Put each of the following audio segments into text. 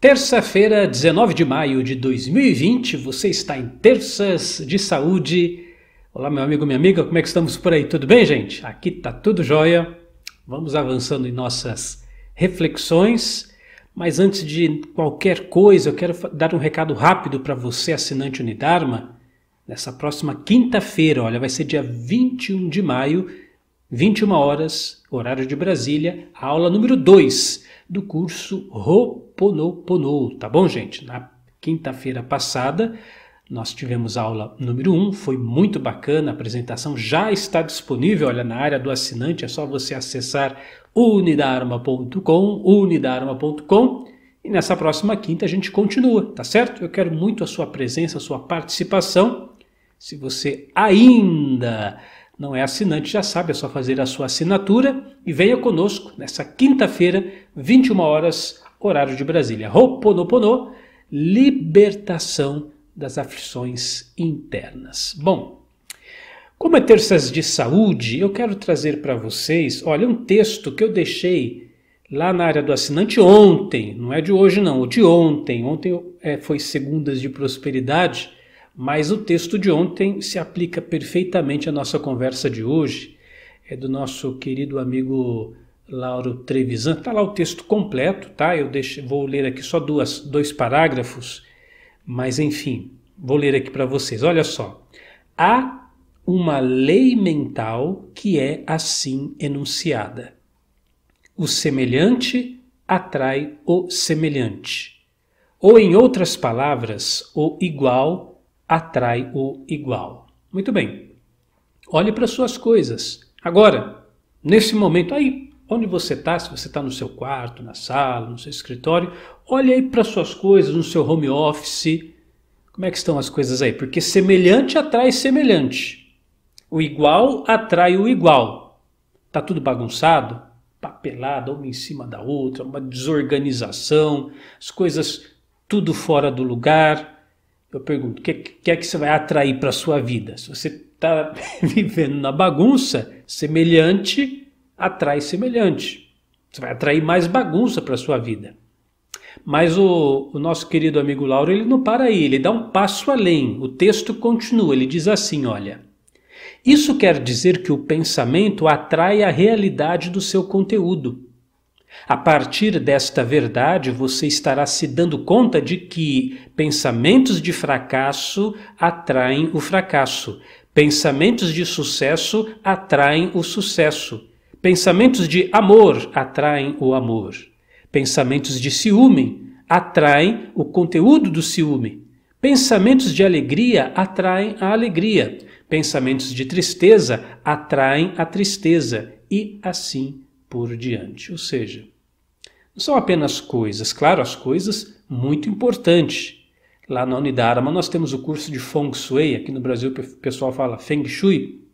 Terça-feira, 19 de maio de 2020, você está em Terças de Saúde. Olá, meu amigo, minha amiga, como é que estamos por aí? Tudo bem, gente? Aqui tá tudo jóia. Vamos avançando em nossas reflexões. Mas antes de qualquer coisa, eu quero dar um recado rápido para você, assinante Unidarma. Nessa próxima quinta-feira, olha, vai ser dia 21 de maio, 21 horas, horário de Brasília, a aula número 2 do curso Ho'oponopono, tá bom, gente? Na quinta-feira passada, nós tivemos aula número 1, um, foi muito bacana, a apresentação já está disponível, olha, na área do assinante, é só você acessar unidarma.com, unidarma.com, e nessa próxima quinta a gente continua, tá certo? Eu quero muito a sua presença, a sua participação. Se você ainda não é assinante, já sabe, é só fazer a sua assinatura e venha conosco nessa quinta-feira, 21 horas, horário de Brasília. Ho'oponopono, libertação das aflições internas. Bom, como é terças de saúde, eu quero trazer para vocês, olha, um texto que eu deixei lá na área do assinante ontem, não é de hoje não, de ontem. Ontem é, foi segundas de prosperidade mas o texto de ontem se aplica perfeitamente à nossa conversa de hoje. É do nosso querido amigo Lauro Trevisan. Está lá o texto completo, tá? Eu deixo, vou ler aqui só duas, dois parágrafos, mas enfim, vou ler aqui para vocês. Olha só. Há uma lei mental que é assim enunciada: o semelhante atrai o semelhante. Ou, em outras palavras, o igual atrai o igual. Muito bem. Olhe para suas coisas. Agora, nesse momento aí, onde você está, se você está no seu quarto, na sala, no seu escritório, olhe aí para suas coisas, no seu home office. Como é que estão as coisas aí? Porque semelhante atrai semelhante. O igual atrai o igual. Tá tudo bagunçado? Papelada, uma em cima da outra, uma desorganização, as coisas tudo fora do lugar eu pergunto, o que, que, é que você vai atrair para a sua vida? Se você está vivendo na bagunça, semelhante atrai semelhante. Você vai atrair mais bagunça para a sua vida. Mas o, o, nosso querido amigo Lauro, ele não para aí, ele dá um passo além. O texto continua, ele diz assim, olha... Isso quer dizer que o pensamento atrai a realidade do seu conteúdo. A partir desta verdade, você estará se dando conta de que pensamentos de fracasso atraem o fracasso, pensamentos de sucesso atraem o sucesso, pensamentos de amor atraem o amor, pensamentos de ciúme atraem o conteúdo do ciúme, pensamentos de alegria atraem a alegria, pensamentos de tristeza atraem a tristeza e assim por diante. Ou seja, não são apenas coisas, claro, as coisas muito importantes. Lá na Unidarma nós temos o curso de Feng Shui, aqui no Brasil o pessoal fala Feng Shui.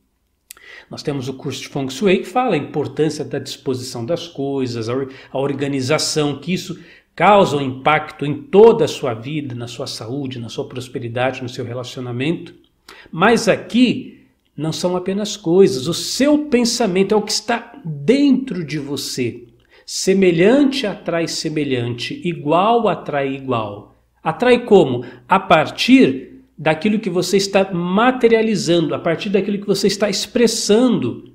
Nós temos o curso de Feng Shui que fala a importância da disposição das coisas, a organização, que isso causa um impacto em toda a sua vida, na sua saúde, na sua prosperidade, no seu relacionamento. Mas aqui não são apenas coisas, o seu pensamento é o que está dentro de você. Semelhante atrai semelhante, igual atrai igual. Atrai como? A partir daquilo que você está materializando, a partir daquilo que você está expressando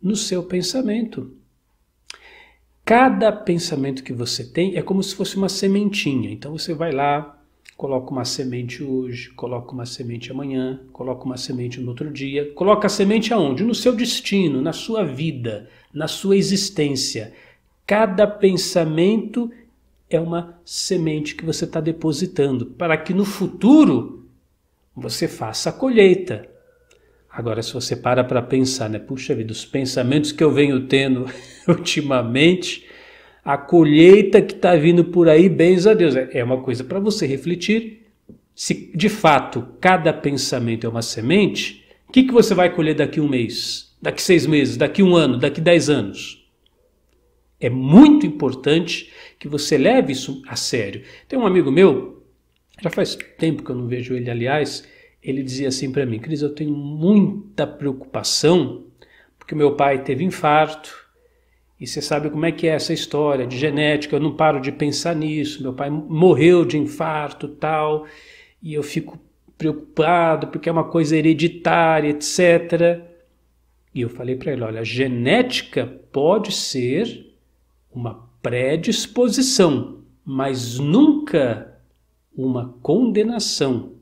no seu pensamento. Cada pensamento que você tem é como se fosse uma sementinha. Então você vai lá, Coloca uma semente hoje, coloca uma semente amanhã, coloca uma semente no outro dia. Coloca a semente aonde? No seu destino, na sua vida, na sua existência. Cada pensamento é uma semente que você está depositando para que no futuro você faça a colheita. Agora, se você para para pensar, né? Puxa vida, os pensamentos que eu venho tendo ultimamente a colheita que está vindo por aí, bens a Deus. É, é uma coisa para você refletir. Se de fato cada pensamento é uma semente, o que, que você vai colher daqui um mês, daqui seis meses, daqui um ano, daqui dez anos? É muito importante que você leve isso a sério. Tem um amigo meu, já faz tempo que eu não vejo ele, aliás, ele dizia assim para mim: Cris, eu tenho muita preocupação porque meu pai teve infarto E você sabe como é que é essa história de genética, eu não paro de pensar nisso. Meu pai morreu de infarto, tal, e eu fico preocupado porque é uma coisa hereditária, etc. E eu falei para ele: olha, genética pode ser uma predisposição, mas nunca uma condenação.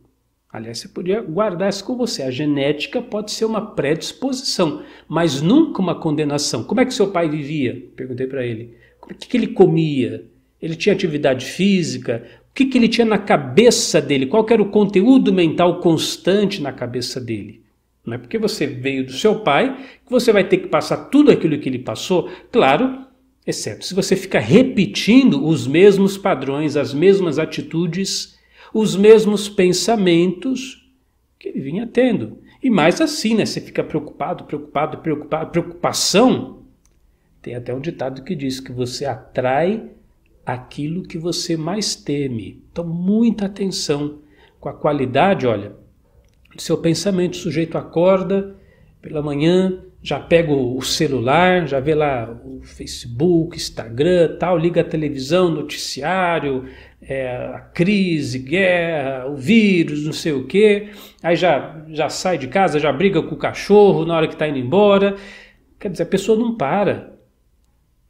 Aliás, você podia guardar isso com você. A genética pode ser uma predisposição, mas nunca uma condenação. Como é que seu pai vivia? Perguntei para ele. O que, que ele comia? Ele tinha atividade física? O que, que ele tinha na cabeça dele? Qual era o conteúdo mental constante na cabeça dele? Não é porque você veio do seu pai que você vai ter que passar tudo aquilo que ele passou. Claro, exceto se você fica repetindo os mesmos padrões, as mesmas atitudes, os mesmos pensamentos que ele vinha tendo. E mais assim, né? Você fica preocupado, preocupado, preocupado. Preocupação. Tem até um ditado que diz que você atrai aquilo que você mais teme. Então, muita atenção com a qualidade, olha, do seu pensamento. O sujeito acorda pela manhã, já pega o celular, já vê lá o Facebook, Instagram, tal, liga a televisão, noticiário, é, a crise, guerra, o vírus, não sei o quê. Aí já, já sai de casa, já briga com o cachorro na hora que está indo embora. Quer dizer, a pessoa não para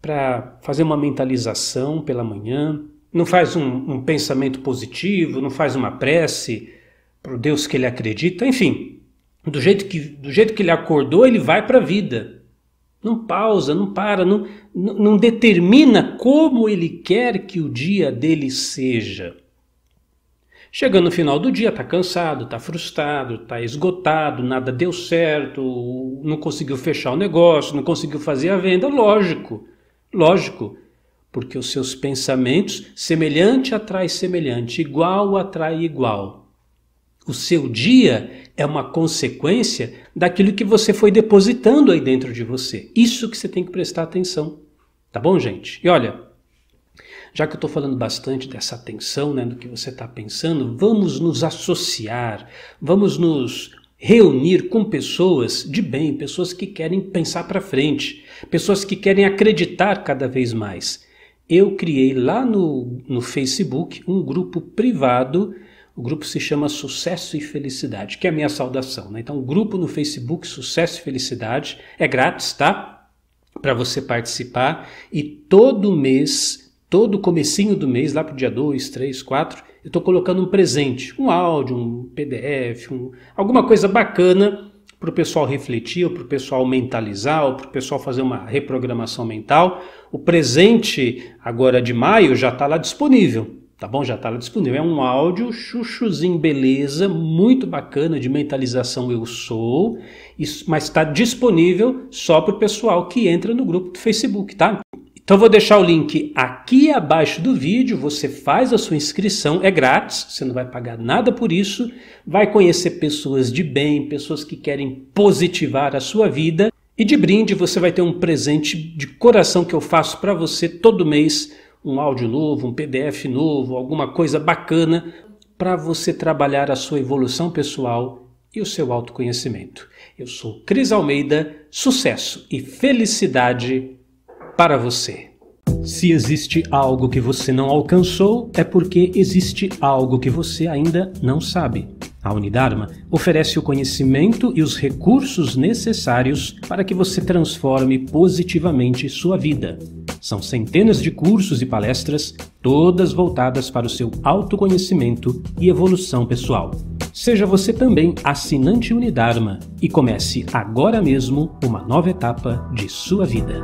para fazer uma mentalização pela manhã, não faz um, um pensamento positivo, não faz uma prece para o Deus que ele acredita, enfim, do jeito que, do jeito que ele acordou, ele vai para a vida. Não pausa, não para, não, não determina como ele quer que o dia dele seja. Chegando no final do dia, está cansado, está frustrado, está esgotado, nada deu certo, não conseguiu fechar o negócio, não conseguiu fazer a venda, lógico. Lógico, porque os seus pensamentos, semelhante atrai semelhante, igual atrai igual. O seu dia é uma consequência daquilo que você foi depositando aí dentro de você. Isso que você tem que prestar atenção. Tá bom, gente? E olha, já que eu estou falando bastante dessa atenção, né, do que você está pensando, vamos nos associar, vamos nos reunir com pessoas de bem, pessoas que querem pensar para frente, pessoas que querem acreditar cada vez mais. Eu criei lá no, no Facebook um grupo privado, o grupo se chama Sucesso e Felicidade, que é a minha saudação. Né? Então, grupo no Facebook Sucesso e Felicidade é grátis, tá? Para você participar e todo mês, todo comecinho do mês, lá para o dia 2, 3, 4, eu estou colocando um presente, um áudio, um PDF, um, alguma coisa bacana para o pessoal refletir, ou para o pessoal mentalizar, ou para o pessoal fazer uma reprogramação mental. O presente agora de maio já está lá disponível, tá bom? Já está disponível. É um áudio chuchuzinho beleza, muito bacana de mentalização eu sou, mas está disponível só para o pessoal que entra no grupo do Facebook, tá? Então vou deixar o link aqui abaixo do vídeo, você faz a sua inscrição, é grátis, você não vai pagar nada por isso, vai conhecer pessoas de bem, pessoas que querem positivar a sua vida e de brinde você vai ter um presente de coração que eu faço para você todo mês, um áudio novo, um PDF novo, alguma coisa bacana para você trabalhar a sua evolução pessoal e o seu autoconhecimento. Eu sou Cris Almeida, sucesso e felicidade para você. Se existe algo que você não alcançou, é porque existe algo que você ainda não sabe. A Unidarma oferece o conhecimento e os recursos necessários para que você transforme positivamente sua vida. São centenas de cursos e palestras, todas voltadas para o seu autoconhecimento e evolução pessoal. Seja você também assinante Unidarma e comece agora mesmo uma nova etapa de sua vida.